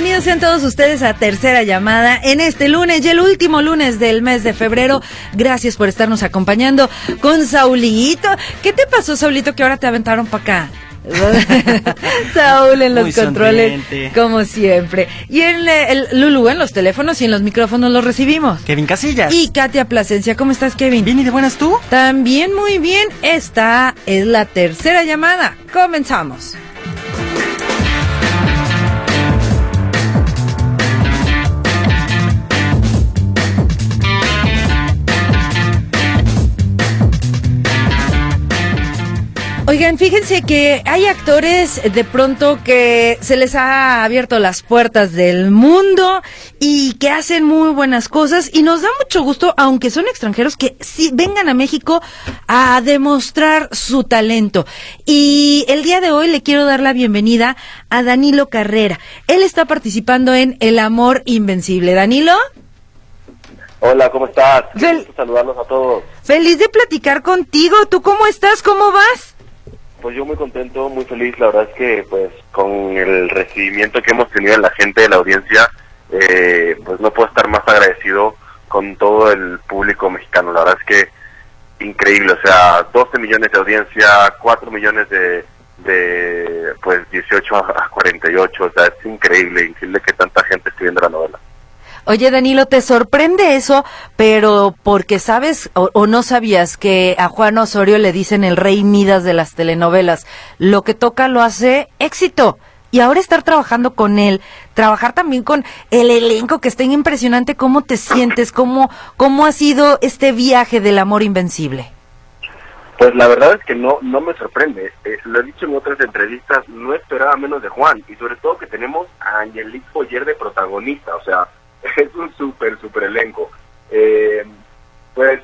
Bienvenidos sean todos ustedes a Tercera Llamada en este lunes y el último lunes del mes de febrero. Gracias por estarnos acompañando con Saulito. ¿Qué te pasó, Saulito, que ahora te aventaron para acá? Saúl en los Muy controles, sonriente. como siempre. Y en eh, el Lulu en los teléfonos y en los micrófonos los recibimos. Kevin Casillas. Y Katia Plasencia, ¿cómo estás, Kevin? ¿Bien y de buenas tú? También muy bien. Esta es la tercera llamada. Comenzamos. Oigan, fíjense que hay actores de pronto que se les ha abierto las puertas del mundo y que hacen muy buenas cosas y nos da mucho gusto, aunque son extranjeros, que sí vengan a México a demostrar su talento. Y el día de hoy le quiero dar la bienvenida a Danilo Carrera. Él está participando en El Amor Invencible. Danilo, Hola, ¿cómo estás? Qué Fel- gusto saludarlos a todos. feliz de platicar contigo. ¿Tú cómo estás? ¿Cómo vas? Pues yo muy contento, muy feliz. La verdad es que, pues, con el recibimiento que hemos tenido en la gente, de la audiencia, eh, pues no puedo estar más agradecido con todo el público mexicano. La verdad es que increíble. O sea, 12 millones de audiencia, 4 millones de, de pues, 18 a 48. O sea, es increíble, increíble que tanta gente esté viendo la novela. Oye, Danilo, ¿te sorprende eso? Pero porque sabes o, o no sabías que a Juan Osorio le dicen el rey Midas de las telenovelas. Lo que toca lo hace éxito. Y ahora estar trabajando con él, trabajar también con el elenco que está impresionante, ¿cómo te sientes? ¿Cómo, cómo ha sido este viaje del amor invencible? Pues la verdad es que no no me sorprende. Eh, lo he dicho en otras entrevistas, no esperaba menos de Juan. Y sobre todo que tenemos a Angelique Boyer de protagonista. O sea, es un súper, súper elenco. Eh, pues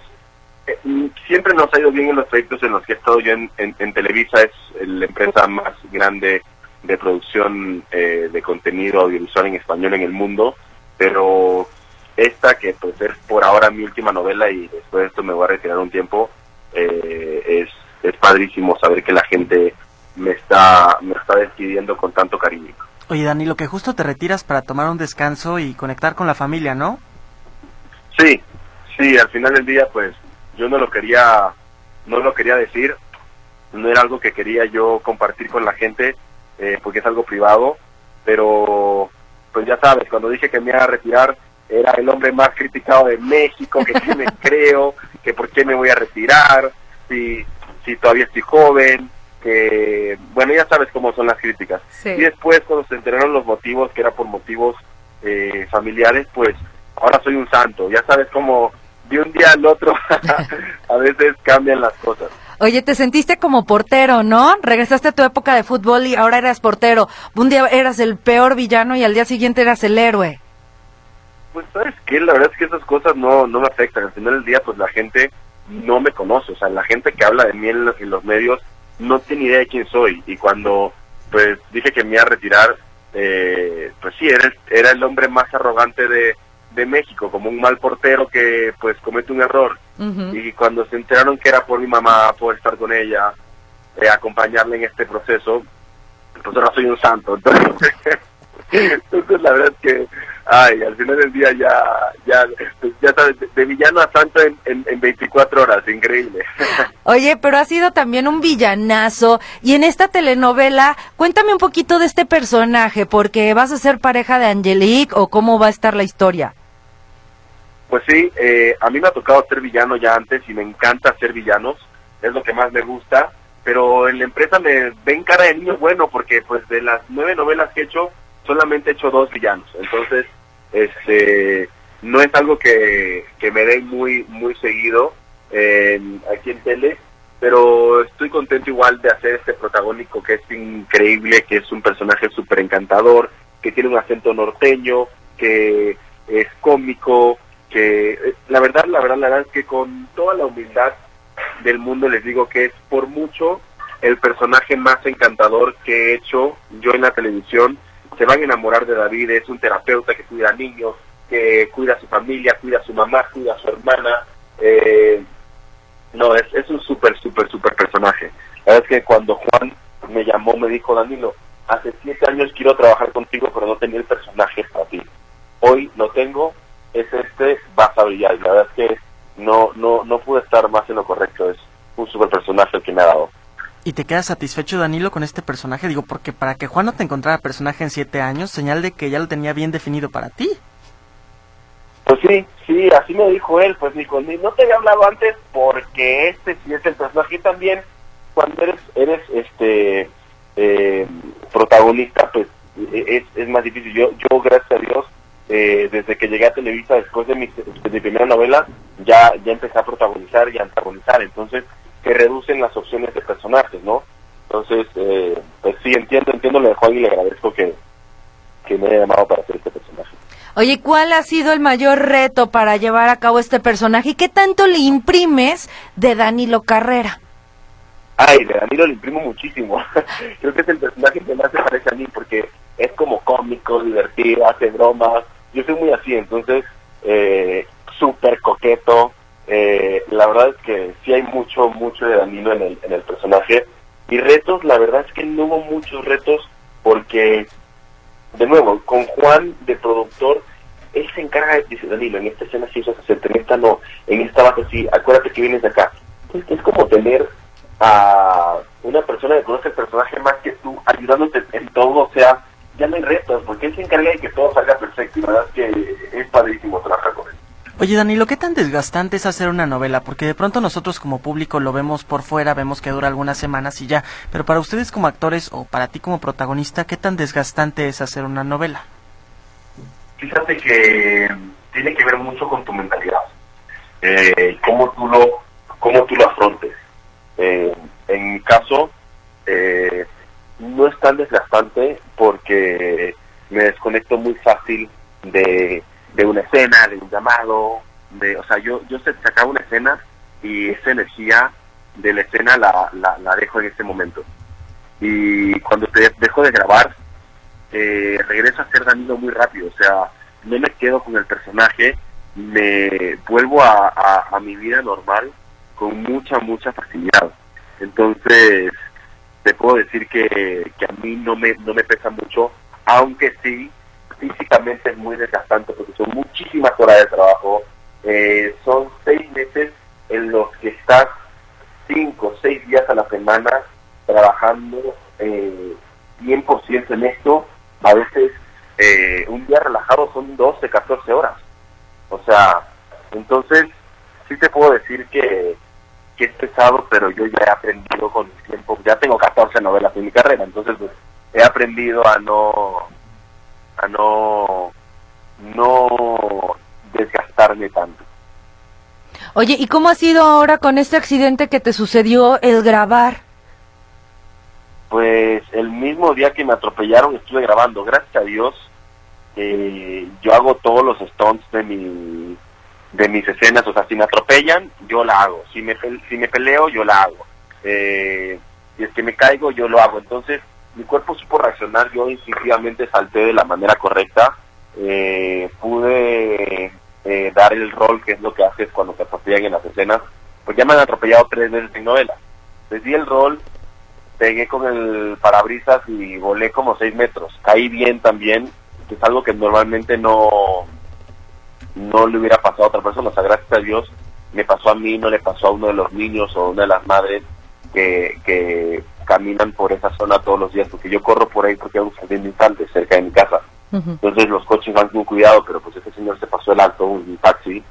eh, siempre nos ha ido bien en los proyectos en los que he estado yo en, en- en Televisa. Es la empresa más grande de producción eh, de contenido audiovisual en español en el mundo. Pero esta que pues es por ahora mi última novela y después de esto me voy a retirar un tiempo eh, es, es padrísimo saber que la gente me está me está despidiendo con tanto cariño. Oye, Dani, lo que justo te retiras para tomar un descanso y conectar con la familia, ¿no? Sí, sí, al final del día pues yo no lo quería no lo quería decir, no era algo que quería yo compartir con la gente eh, porque es algo privado, pero pues ya sabes, cuando dije que me iba a retirar era el hombre más criticado de México, que qué me creo, que por qué me voy a retirar, si, si todavía estoy joven, que bueno, ya sabes cómo son las críticas. Sí. Y después cuando se enteraron los motivos, que era por motivos eh, familiares, pues ahora soy un santo, ya sabes cómo de un día al otro a veces cambian las cosas. Oye, te sentiste como portero, ¿no? Regresaste a tu época de fútbol y ahora eras portero. Un día eras el peor villano y al día siguiente eras el héroe. Pues sabes que la verdad es que esas cosas no, no me afectan. Al final del día, pues la gente no me conoce. O sea, la gente que habla de mí en los, en los medios no tiene idea de quién soy. Y cuando pues dije que me iba a retirar, eh, pues sí, era, el- era el hombre más arrogante de, de México, como un mal portero que pues comete un error. Y cuando se enteraron que era por mi mamá, por estar con ella, eh, acompañarla en este proceso, pues ahora soy un santo. Entonces, entonces la verdad es que, ay, al final del día ya, ya, pues, ya sabes, de, de villano a santo en, en, en 24 horas, increíble. Oye, pero ha sido también un villanazo. Y en esta telenovela, cuéntame un poquito de este personaje, porque vas a ser pareja de Angelique o cómo va a estar la historia. Pues sí, eh, a mí me ha tocado ser villano ya antes y me encanta ser villanos, es lo que más me gusta, pero en la empresa me ven cara de niño bueno porque pues de las nueve novelas que he hecho, solamente he hecho dos villanos, entonces este no es algo que, que me den muy muy seguido en- aquí en tele, pero estoy contento igual de hacer este protagónico que es increíble, que es un personaje súper encantador, que tiene un acento norteño, que es cómico, que eh, la verdad, la verdad, la verdad es que con toda la humildad del mundo les digo que es por mucho el personaje más encantador que he hecho yo en la televisión. Se van a enamorar de David, es un terapeuta que cuida a niños, que cuida a su familia, cuida a su mamá, cuida a su hermana. Eh, no, es, es un súper, súper, súper personaje. La verdad es que cuando Juan me llamó, me dijo, Danilo, hace siete años quiero trabajar contigo, pero no tenía el personaje para ti. Hoy lo tengo, es este, vas a brillar. La verdad es que no, no, no pude estar más en lo correcto. Es un super personaje el que me ha dado. ¿Y te quedas satisfecho, Danilo, con este personaje? Digo, porque para que Juan no te encontrara personaje en siete años, señal de que ya lo tenía bien definido para ti. Pues sí, sí, así me dijo él, pues dijo, no te había hablado antes porque este sí es el personaje también cuando eres eres este eh, protagonista, pues e-, es, es más difícil. Yo, yo gracias a Dios, eh, desde que llegué a Televisa, después de mi, de mi primera novela, ya, ya empecé a protagonizar y a antagonizar, entonces se reducen las opciones de personajes, ¿no? Entonces, eh, pues sí, entiendo, entiendo lo de Juan y le agradezco que, que me haya llamado para hacer este personaje. Oye, ¿cuál ha sido el mayor reto para llevar a cabo este personaje y qué tanto le imprimes de Danilo Carrera? Ay, de Danilo le imprimo muchísimo. Creo que es el personaje que más se parece a mí porque es como cómico, divertido, hace bromas. Yo soy muy así, entonces, eh, súper coqueto. Eh, la verdad es que sí hay mucho, mucho de Danilo en el, en el personaje. Y retos, la verdad es que no hubo muchos retos porque de nuevo, con Juan de productor, él se encarga de decir, Danilo, en esta escena sí usas hacerte, en esta no, en esta vas así, acuérdate que vienes de acá. Entonces es como tener a una persona que conoce el personaje más que tú, ayudándote en todo, o sea, ya no hay retos, porque él se encarga de que todo salga perfecto y la verdad es que es padrísimo trabajar con él. Oye, Danilo, ¿qué tan desgastante es hacer una novela? Porque de pronto nosotros como público lo vemos por fuera, vemos que dura algunas semanas y ya, pero para ustedes como actores o para ti como protagonista, ¿qué tan desgastante es hacer una novela? Fíjate que tiene que ver mucho con tu mentalidad, eh, cómo tú lo, cómo tú lo afrontes. Eh, en mi caso, eh, no es tan desgastante porque me desconecto muy fácil de de una escena, de un llamado, de, o sea, yo, yo sacaba una escena y esa energía de la escena la, la, dejo en ese momento. Y cuando te dejo de grabar, eh, regreso a ser Danilo muy rápido, o sea, no me quedo con el personaje, me vuelvo a, a, mi vida normal con mucha, mucha facilidad. Entonces, te puedo decir que, que a mí no me, no me pesa mucho, aunque sí físicamente es muy desgastante porque son muchísimas horas de trabajo. Eh, son seis meses en los que estás cinco, seis días a la semana trabajando eh, 100% en esto. A veces eh, un día relajado son 12, 14 horas. O sea, entonces sí te puedo decir que, es pesado, pero yo ya he aprendido con el tiempo. Ya tengo 14 novelas en mi carrera, entonces pues, he aprendido a no a no, no desgastarme tanto. Oye, ¿y cómo ha sido ahora con este accidente que te sucedió el grabar? Pues el mismo día que me atropellaron estuve grabando. Gracias a Dios, eh, yo hago todos los stunts de mi de mis escenas. O sea, si me atropellan, yo la hago. Si me, si me peleo, yo la hago. Eh, si es que me caigo, yo lo hago. Entonces, mi cuerpo supo reaccionar, yo instintivamente salté de la manera correcta, eh, pude eh, dar el rol que es lo que haces cuando te atropellan en las escenas, pues ya me han atropellado tres veces en novela. Les di el rol, pegué con el parabrisas y volé como seis metros, caí bien también, que es algo que normalmente no, no le hubiera pasado a otra persona, o sea, gracias a Dios me pasó a mí, no le pasó a uno de los niños o una de las madres que, que caminan por esa zona todos los días, porque yo corro por ahí porque hay un jardín de infantes cerca de mi casa. Entonces los coches van con cuidado, pero pues ese señor se pasó el alto, un taxi,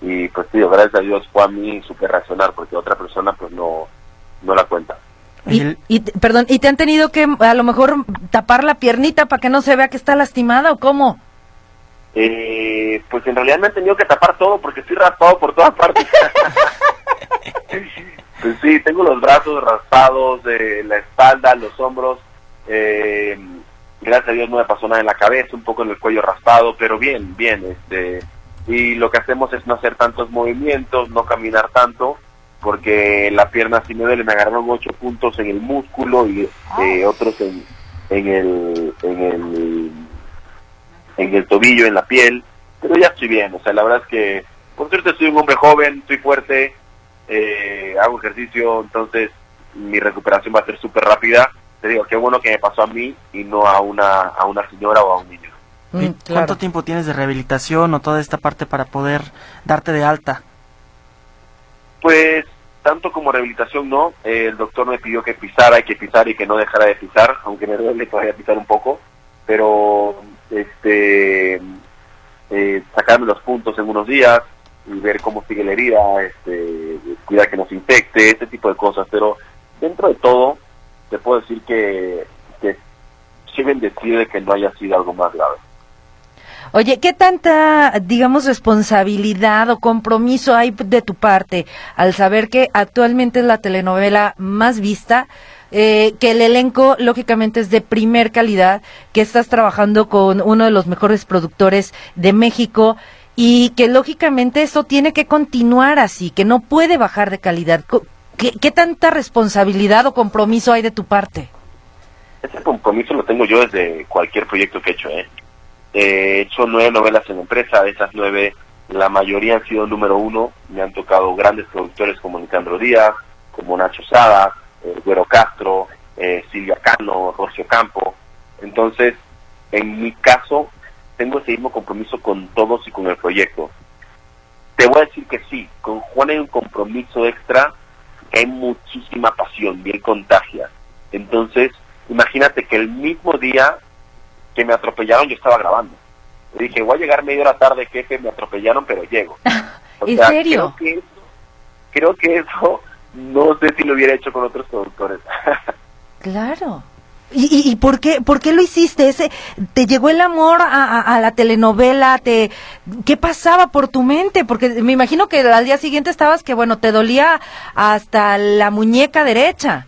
y pues tío, gracias a Dios fue a mí súper racional, porque otra persona pues no, no la cuenta. Y, y, perdón, ¿y te han tenido que a lo mejor tapar la piernita para que no se vea que está lastimada o cómo? Eh, pues en realidad me han tenido que tapar todo porque estoy raspado por todas partes. Pues sí, tengo los brazos raspados, de la espalda, los hombros. Eh, gracias a Dios no me pasó nada en la cabeza, un poco en el cuello raspado, pero bien, bien. este Y lo que hacemos es no hacer tantos movimientos, no caminar tanto, porque la pierna sí me duele. Me agarraron ocho puntos en el músculo y eh, otros en, en, el, en, el, en el tobillo, en la piel. Pero ya estoy bien, o sea, la verdad es que, por suerte, soy un hombre joven, estoy fuerte eh, hago ejercicio, entonces mi recuperación va a ser súper rápida. Te digo, qué bueno que me pasó a mí y no a una, a una señora o a un niño. ¿Y Mm, ¿Cuánto claro. tiempo tienes de rehabilitación o toda esta parte para poder darte de alta? Pues tanto como rehabilitación no, Eh, el doctor me pidió que pisara y que pisara y que no dejara de pisar, aunque me duele todavía pisar un poco, pero este eh, sacarme los puntos en unos días y ver cómo sigue la herida, este, cuidar que no se infecte, ese tipo de cosas, pero dentro de todo te puedo decir que, que sí bendecir de que no haya sido algo más grave. Oye, ¿qué tanta, digamos, responsabilidad o compromiso hay de tu parte al saber que actualmente es la telenovela más vista? eh, que el elenco lógicamente es de primer calidad, que estás trabajando con uno de los mejores productores de México y que lógicamente eso tiene que continuar así, que no puede bajar de calidad. ¿Qué, qué tanta responsabilidad o compromiso hay de tu parte? Ese compromiso lo tengo yo desde cualquier proyecto que he hecho. ¿eh? He hecho nueve novelas en empresa, de esas nueve, la mayoría han sido número uno. Me han tocado grandes productores como Nicandro Díaz, como Nacho Sada, eh, Güero Castro, eh, Silvia Cano, Rocio Campo. Entonces, en mi caso, tengo ese mismo compromiso con todos y con el proyecto. Te voy a decir que sí, con Juan hay un compromiso extra, hay muchísima pasión y él contagia. Entonces, imagínate que el mismo día que me atropellaron yo estaba grabando. Le dije, voy a llegar media hora tarde, jefe, me atropellaron, pero llego. O ¿En sea, serio? Creo que, eso, creo que eso no sé si lo hubiera hecho con otros productores. Claro. ¿Y, por qué por qué lo hiciste? Ese te llegó el amor a, la telenovela, te ¿qué pasaba por tu mente? Porque me imagino que al día siguiente estabas que bueno, te dolía hasta la muñeca derecha.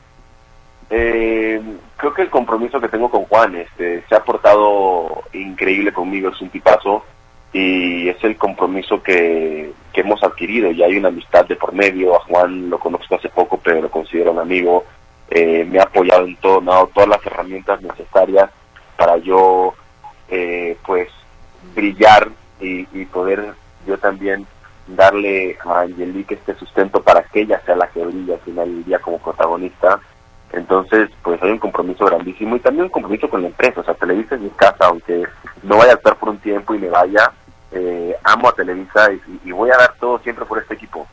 Eh, creo que el compromiso que tengo con Juan este, se ha portado increíble conmigo, es un tipazo y es el compromiso que, que hemos adquirido. Ya hay una amistad de por medio, a Juan lo conozco hace poco, pero lo considero un amigo. Eh, me ha apoyado en todo, me ha dado todas las herramientas necesarias para yo, eh, pues, brillar y, y poder yo también darle a Angelique este sustento para que ella sea la que brille al final del día como protagonista. Entonces, pues hay un compromiso grandísimo y también un compromiso con la empresa. O sea, Televisa es mi casa, aunque no vaya a estar por un tiempo y me vaya, eh, amo a Televisa y, y voy a dar todo siempre por este equipo.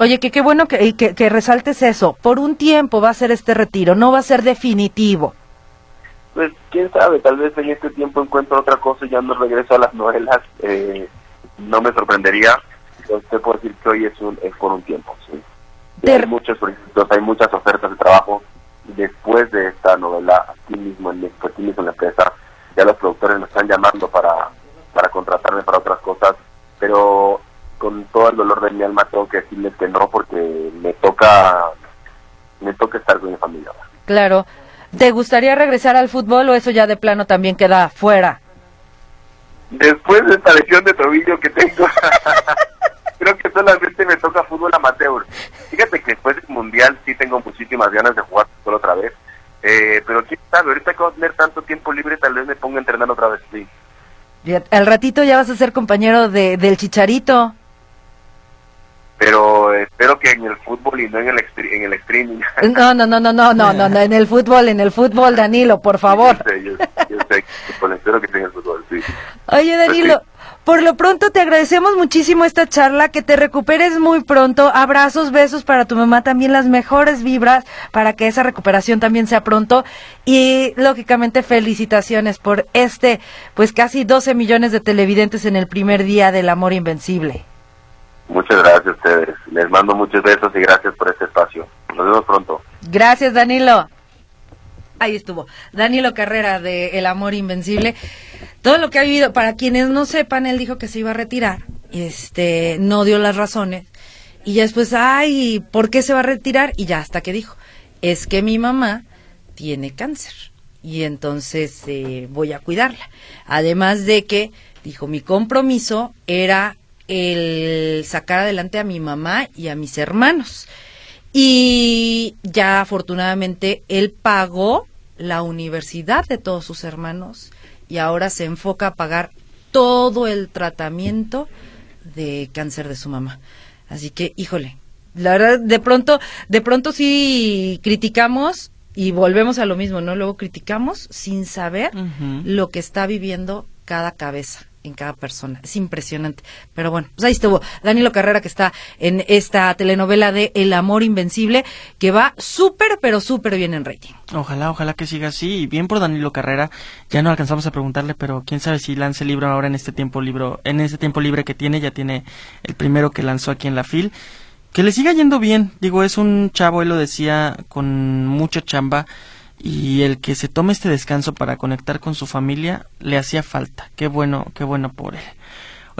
Oye, que qué bueno que, que, que resaltes eso. Por un tiempo va a ser este retiro, no va a ser definitivo. Pues quién sabe, tal vez en este tiempo encuentro otra cosa y ya no regreso a las novelas. Eh, no me sorprendería. Yo te puedo decir que hoy es, un, es por un tiempo. Sí. Hay muchos proyectos, hay muchas ofertas de trabajo. Después de esta novela, aquí mismo en aquí mismo en la empresa, ya los productores me están llamando para, para contratarme para otras cosas, pero con todo el dolor de mi alma tengo que decirles que no porque me toca me toca estar con mi familia. Claro. ¿Te gustaría regresar al fútbol o eso ya de plano también queda fuera? Después de esta lesión de tobillo que tengo, creo que solamente me toca fútbol amateur. Fíjate que después del mundial sí tengo muchísimas ganas de jugar fútbol otra vez. Eh, pero quién sabe, ahorita que voy a tener tanto tiempo libre, tal vez me ponga a entrenar otra vez. Sí. Al ratito ya vas a ser compañero de, del Chicharito. Pero espero que en el fútbol y no en el, en el streaming. No, no, no, no, no, no, no, no, en el fútbol, en el fútbol, Danilo, por favor. Yo sé, yo, yo sé, espero que tenga el fútbol, sí. Oye, Danilo, por lo pronto te agradecemos muchísimo esta charla, que te recuperes muy pronto. Abrazos, besos para tu mamá, también las mejores vibras para que esa recuperación también sea pronto. Y lógicamente felicitaciones por este, pues casi 12 millones de televidentes en el primer día del amor invencible. Muchas gracias a ustedes. Les mando muchos besos y gracias por este espacio. Nos vemos pronto. Gracias, Danilo. Ahí estuvo. Danilo Carrera de El Amor Invencible. Todo lo que ha vivido, para quienes no sepan, él dijo que se iba a retirar. Este, no dio las razones. Y ya después, ay, ¿por qué se va a retirar? Y ya hasta que dijo, es que mi mamá tiene cáncer y entonces eh, voy a cuidarla. Además de que, dijo, mi compromiso era el sacar adelante a mi mamá y a mis hermanos. Y ya afortunadamente él pagó la universidad de todos sus hermanos y ahora se enfoca a pagar todo el tratamiento de cáncer de su mamá. Así que, híjole, la verdad, de pronto, de pronto sí criticamos y volvemos a lo mismo, ¿no? Luego criticamos sin saber lo que está viviendo cada cabeza en cada persona. Es impresionante. Pero bueno, pues ahí estuvo Danilo Carrera que está en esta telenovela de El amor invencible que va súper, pero súper bien en rating. Ojalá, ojalá que siga así. Y bien por Danilo Carrera. Ya no alcanzamos a preguntarle, pero quién sabe si lance libro ahora en este tiempo libro, en este tiempo libre que tiene. Ya tiene el primero que lanzó aquí en la FIL. Que le siga yendo bien. Digo, es un chavo, él lo decía, con mucha chamba y el que se tome este descanso para conectar con su familia le hacía falta. Qué bueno, qué bueno por él.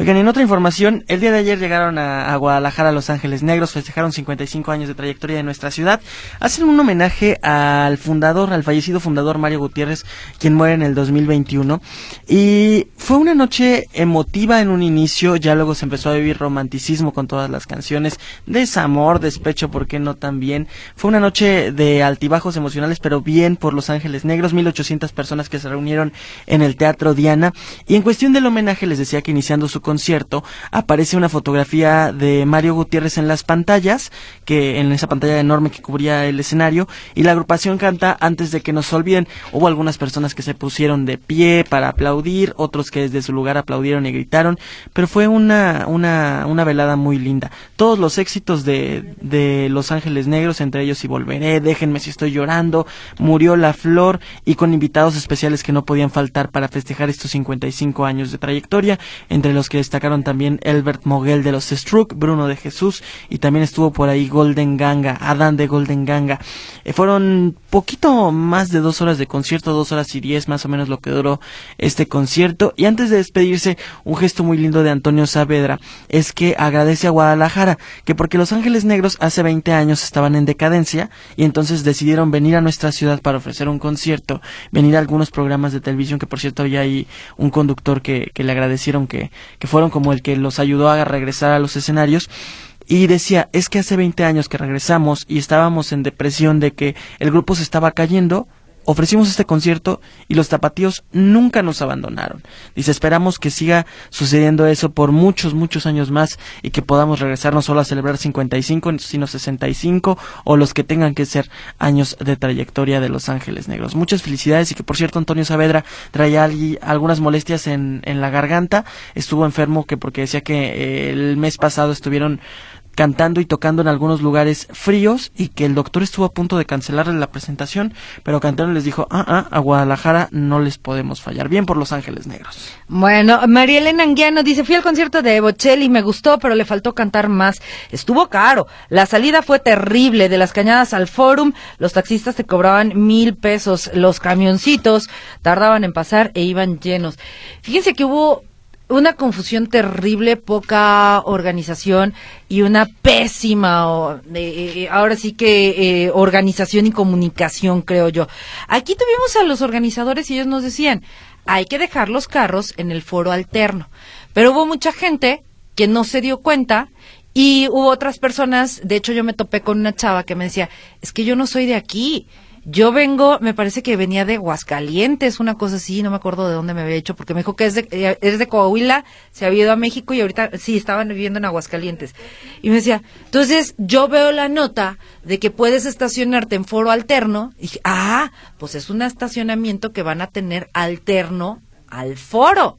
Oigan, en otra información, el día de ayer llegaron a, Guadalajara Los Ángeles Negros, festejaron 55 años de trayectoria de nuestra ciudad, hacen un homenaje al fundador, al fallecido fundador Mario Gutiérrez, quien muere en el 2021. Y fue una noche emotiva en un inicio, ya luego se empezó a vivir romanticismo con todas las canciones, desamor, despecho, ¿por qué no también? Fue una noche de altibajos emocionales, pero bien por Los Ángeles Negros, 1800 personas que se reunieron en el Teatro Diana. Y en cuestión del homenaje les decía que iniciando su concierto aparece una fotografía de Mario Gutiérrez en las pantallas, que en esa pantalla enorme que cubría el escenario, y la agrupación canta antes de que nos olviden. Hubo algunas personas que se pusieron de pie para aplaudir, otros que desde su lugar aplaudieron y gritaron, pero fue una, una, una velada muy linda. Todos los éxitos de, de Los Ángeles Negros, entre ellos Y Volveré, Déjenme si estoy llorando, Murió la Flor, y con invitados especiales que no podían faltar para festejar estos 55 años de trayectoria, entre los que destacaron también Elbert Moguel de los Struck, Bruno de Jesús y también estuvo por ahí Golden Ganga, Adán de Golden Ganga. Eh, fueron poquito más de dos horas de concierto, dos horas y diez más o menos lo que duró este concierto. Y antes de despedirse, un gesto muy lindo de Antonio Saavedra es que agradece a Guadalajara, que porque Los Ángeles Negros hace 20 años estaban en decadencia y entonces decidieron venir a nuestra ciudad para ofrecer un concierto, venir a algunos programas de televisión, que por cierto había ahí un conductor que, que le agradecieron que, que fueron como el que los ayudó a regresar a los escenarios y decía, es que hace 20 años que regresamos y estábamos en depresión de que el grupo se estaba cayendo, ofrecimos este concierto y los tapatíos nunca nos abandonaron. Dice, esperamos que siga sucediendo eso por muchos, muchos años más y que podamos regresar no solo a celebrar 55, sino 65 o los que tengan que ser años de trayectoria de Los Ángeles Negros. Muchas felicidades y que por cierto Antonio Saavedra traía algunas molestias en, en la garganta, estuvo enfermo que porque decía que eh, el mes pasado estuvieron cantando y tocando en algunos lugares fríos y que el doctor estuvo a punto de cancelarle la presentación, pero Cantero les dijo, ah, ah, a Guadalajara no les podemos fallar. Bien por Los Ángeles Negros. Bueno, María Elena Anguiano dice, fui al concierto de Bocelli, me gustó, pero le faltó cantar más. Estuvo caro. La salida fue terrible. De las cañadas al Forum, los taxistas te cobraban mil pesos. Los camioncitos tardaban en pasar e iban llenos. Fíjense que hubo una confusión terrible, poca organización y una pésima, eh, eh, ahora sí que eh, organización y comunicación, creo yo. Aquí tuvimos a los organizadores y ellos nos decían, hay que dejar los carros en el foro alterno. Pero hubo mucha gente que no se dio cuenta y hubo otras personas, de hecho yo me topé con una chava que me decía, es que yo no soy de aquí yo vengo, me parece que venía de Aguascalientes, una cosa así, no me acuerdo de dónde me había hecho, porque me dijo que es de, eh, de Coahuila, se había ido a México y ahorita sí, estaban viviendo en Aguascalientes. Y me decía, entonces yo veo la nota de que puedes estacionarte en foro alterno, y dije, ah, pues es un estacionamiento que van a tener alterno al foro.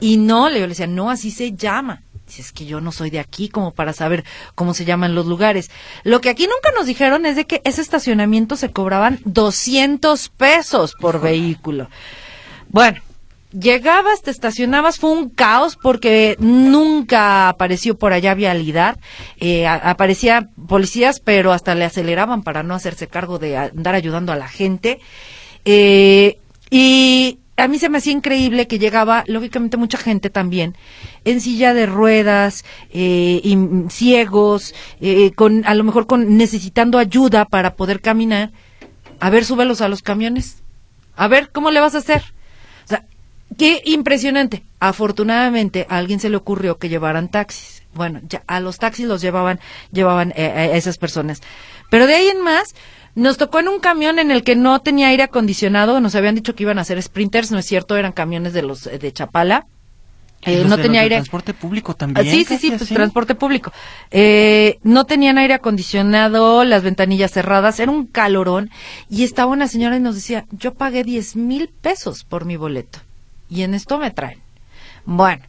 Y no, le decía, no, así se llama si es que yo no soy de aquí como para saber cómo se llaman los lugares. Lo que aquí nunca nos dijeron es de que ese estacionamiento se cobraban 200 pesos por vehículo. Bueno, llegabas, te estacionabas, fue un caos porque nunca apareció por allá vialidad, eh, aparecía policías, pero hasta le aceleraban para no hacerse cargo de andar ayudando a la gente. Eh, y a mí se me hacía increíble que llegaba, lógicamente, mucha gente también, en silla de ruedas, eh, y, ciegos, eh, con, a lo mejor con, necesitando ayuda para poder caminar. A ver, súbelos a los camiones. A ver, ¿cómo le vas a hacer? O sea, qué impresionante. Afortunadamente, a alguien se le ocurrió que llevaran taxis. Bueno, ya a los taxis los llevaban, llevaban eh, a esas personas. Pero de ahí en más, nos tocó en un camión en el que no tenía aire acondicionado, nos habían dicho que iban a ser sprinters, no es cierto, eran camiones de los eh, de Chapala. Eh, no tenía aire. transporte público también. Ah, Sí, sí, sí, casi pues así. transporte público. Eh, no tenían aire acondicionado, las ventanillas cerradas, era un calorón. Y estaba una señora y nos decía, yo pagué 10 mil pesos por mi boleto. Y en esto me traen. Bueno,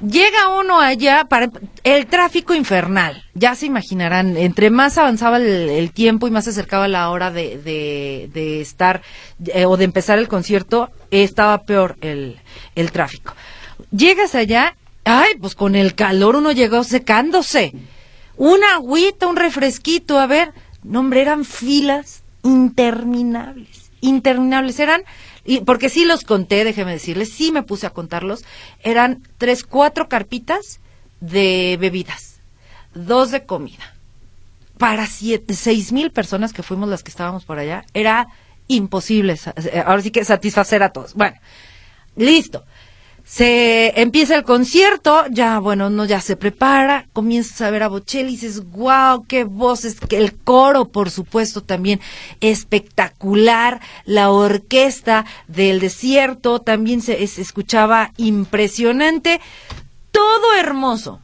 llega uno allá para el tráfico infernal. Ya se imaginarán, entre más avanzaba el, tiempo y más se acercaba la hora de estar eh, o de empezar el concierto, estaba peor el, el tráfico. Llegas allá, ay, pues con el calor uno llegó secándose. Una agüita, un refresquito, a ver. No, hombre, eran filas interminables, interminables. Eran, y porque sí los conté, déjeme decirles, sí me puse a contarlos. Eran tres, cuatro carpitas de bebidas, dos de comida. Para siete, seis mil personas que fuimos las que estábamos por allá, era imposible, eh, ahora sí que satisfacer a todos. Bueno, listo. Se empieza el concierto, ya bueno, uno ya se prepara, comienzas a ver a Bocelli y dices, wow, qué voces, que el coro, por supuesto, también espectacular, la orquesta del desierto también se, se escuchaba impresionante, todo hermoso.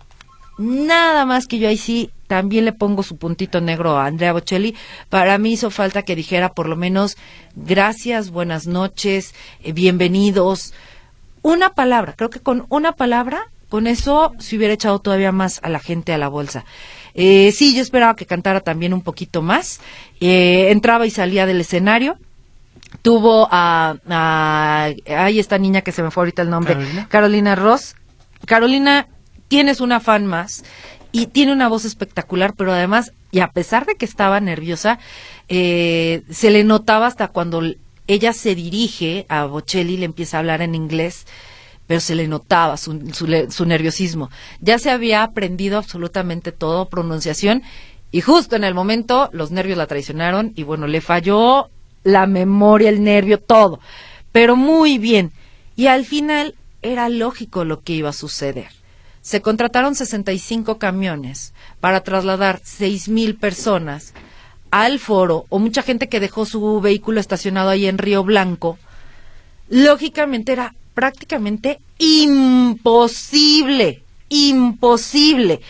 Nada más que yo ahí sí también le pongo su puntito negro a Andrea Bocelli. Para mí hizo falta que dijera por lo menos gracias, buenas noches, eh, bienvenidos. Una palabra, creo que con una palabra, con eso se hubiera echado todavía más a la gente a la bolsa. Eh, sí, yo esperaba que cantara también un poquito más. Eh, entraba y salía del escenario tuvo a, a ay, esta niña que se me fue ahorita el nombre, ¿Carolina? Carolina Ross. Carolina, tienes una fan más y tiene una voz espectacular, pero además, y a pesar de que estaba nerviosa, eh, se le notaba hasta cuando ella se dirige a Bocelli y le empieza a hablar en inglés, pero se le notaba su, su, nerviosismo. Ya se había aprendido absolutamente todo, pronunciación, y justo en el momento los nervios la traicionaron y bueno, le falló la memoria, el nervio, todo, pero muy bien. Y al final era lógico lo que iba a suceder. Se contrataron 65 camiones para trasladar 6 mil personas al foro o mucha gente que dejó su vehículo estacionado ahí en Río Blanco. Lógicamente era prácticamente imposible, imposible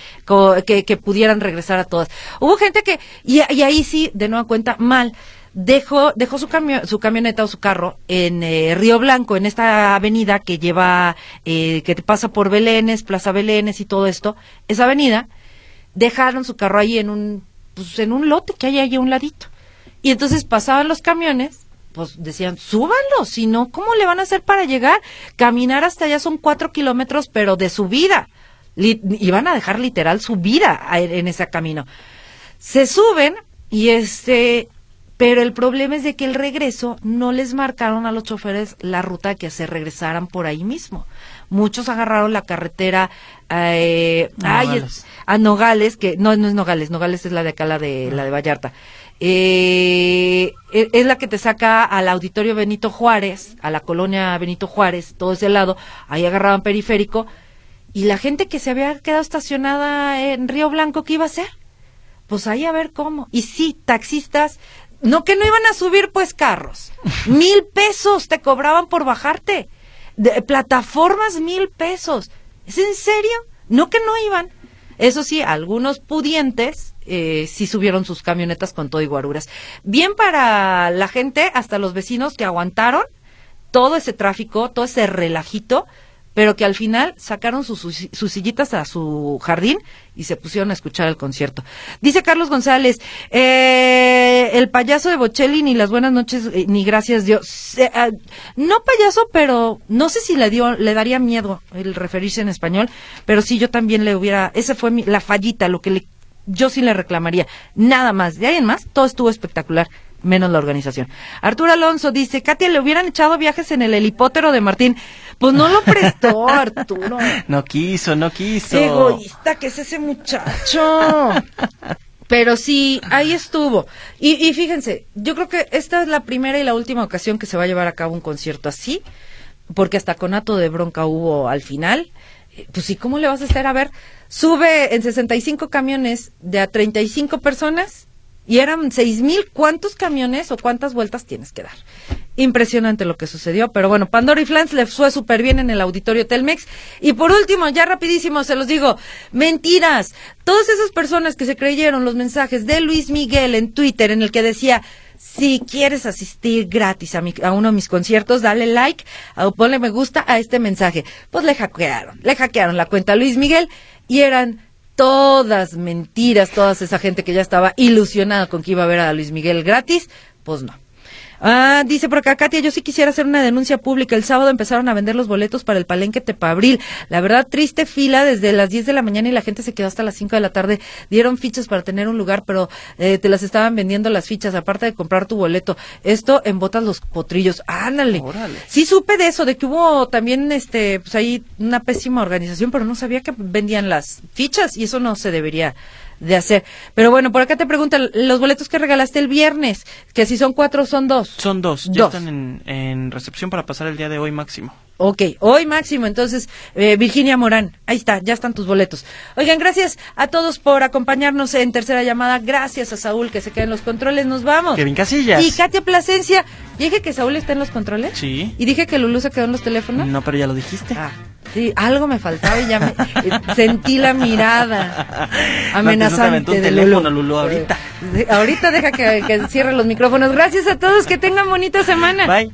que, pudieran regresar a todas. Hubo gente que, y, ahí sí, de nueva cuenta, mal, dejó, dejó su, su camioneta o su carro en eh, Río Blanco, en esta avenida que lleva, eh, que te pasa por Belénes, Plaza Belénes y todo esto, esa avenida, dejaron su carro ahí en un, pues en un lote que hay ahí a un ladito. Y entonces pasaban los camiones, pues decían, súbanlo, si no, ¿cómo le van a hacer para llegar? Caminar hasta allá son cuatro kilómetros, pero de subida. Y van a dejar literal su vida en ese camino. Se suben y este, pero el problema es de que el regreso no les marcaron a los choferes la ruta que se regresaran por ahí mismo. Muchos agarraron la carretera eh, ay, Nogales. es- a Nogales, que no, no es Nogales, Nogales es la de acá, la de, la de Vallarta. Eh, e- es la que te saca al auditorio Benito Juárez, a la colonia Benito Juárez, todo ese lado, ahí agarraban periférico, y la gente que se había quedado estacionada en Río Blanco, ¿qué iba a hacer? Pues ahí a ver cómo. Y sí, taxistas, no que no iban a subir pues carros. Mil pesos te cobraban por bajarte. De, plataformas mil pesos. ¿Es en serio? No que no iban. Eso sí, algunos pudientes eh, sí subieron sus camionetas con todo y guaruras. Bien para la gente, hasta los vecinos que aguantaron todo ese tráfico, todo ese relajito, pero que al final sacaron sus, sillitas a su jardín y se pusieron a escuchar el concierto. Dice Carlos González, eh, el payaso de Bocelli, ni las buenas noches, eh, ni gracias Dios. Ah, no payaso, pero no sé si le dio, le daría miedo el referirse en español, pero sí yo también le hubiera, esa fue mi- la fallita, lo que le, yo sí le reclamaría. Nada más, de ahí en más, todo estuvo espectacular. menos la organización. Arturo Alonso dice, Katia, le hubieran echado viajes en el helipótero de Martín. Pues no lo prestó, Arturo. No quiso, no quiso. egoísta que es ese muchacho. Pero sí, ahí estuvo. Y, y fíjense, yo creo que esta es la primera y la última ocasión que se va a llevar a cabo un concierto así, porque hasta con ato de bronca hubo al final. Eh, Pues sí, ¿cómo le vas a hacer? A ver, sube en 65 camiones de a 35 personas y eran seis mil. ¿Cuántos camiones o cuántas vueltas tienes que dar? Impresionante lo que sucedió, pero bueno, Pandora y Flans le fue súper bien en el auditorio Telmex. Y por último, ya rapidísimo, se los digo, mentiras. Todas esas personas que se creyeron los mensajes de Luis Miguel en Twitter en el que decía, si quieres asistir gratis a, mi- a uno de mis conciertos, dale like o ponle me gusta a este mensaje. Pues le hackearon, le hackearon la cuenta a Luis Miguel y eran todas mentiras, toda esa gente que ya estaba ilusionada con que iba a ver a Luis Miguel gratis, pues no. Ah, dice por acá, Katia, yo sí quisiera hacer una denuncia pública. El sábado empezaron a vender los boletos para el Palenque Tepabril. La verdad, triste fila desde las 10 de la mañana y la gente se quedó hasta las 5 de la tarde. Dieron fichas para tener un lugar, pero eh, te las estaban vendiendo las fichas, aparte de comprar tu boleto. Esto en botas los potrillos. Ándale. Órale. Sí supe de eso, de que hubo también, este, pues ahí una pésima organización, pero no sabía que vendían las fichas y eso no se debería de hacer. Pero bueno, por acá te preguntan, los boletos que regalaste el viernes, que si son cuatro son dos. Son dos, ya Dos. están en, en recepción para pasar el día de hoy máximo. Ok, hoy máximo, entonces, eh, Virginia Morán, ahí está, ya están tus boletos. Oigan, gracias a todos por acompañarnos en tercera llamada, gracias a Saúl que se queda en los controles, nos vamos. Kevin Casillas. Y Katia Plasencia, dije que Saúl está en los controles. Sí. Y dije que Lulú se quedó en los teléfonos. No, pero ya lo dijiste. Ah, sí, algo me faltaba y ya me eh, sentí la mirada No, amenazante te de teléfono, Lulú. Lulú, ahorita. Eh, ahorita deja que, que cierre los micrófonos. Gracias a todos, que tengan bonita semana. Bye.